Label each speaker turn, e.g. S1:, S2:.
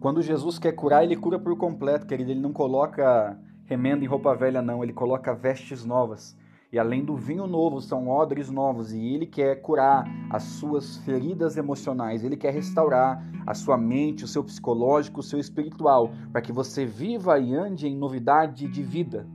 S1: Quando Jesus quer curar, ele cura por completo, querido. Ele não coloca remenda em roupa velha, não. Ele coloca vestes novas. E além do vinho novo, são odres novos. E ele quer curar as suas feridas emocionais. Ele quer restaurar a sua mente, o seu psicológico, o seu espiritual, para que você viva e ande em novidade de vida.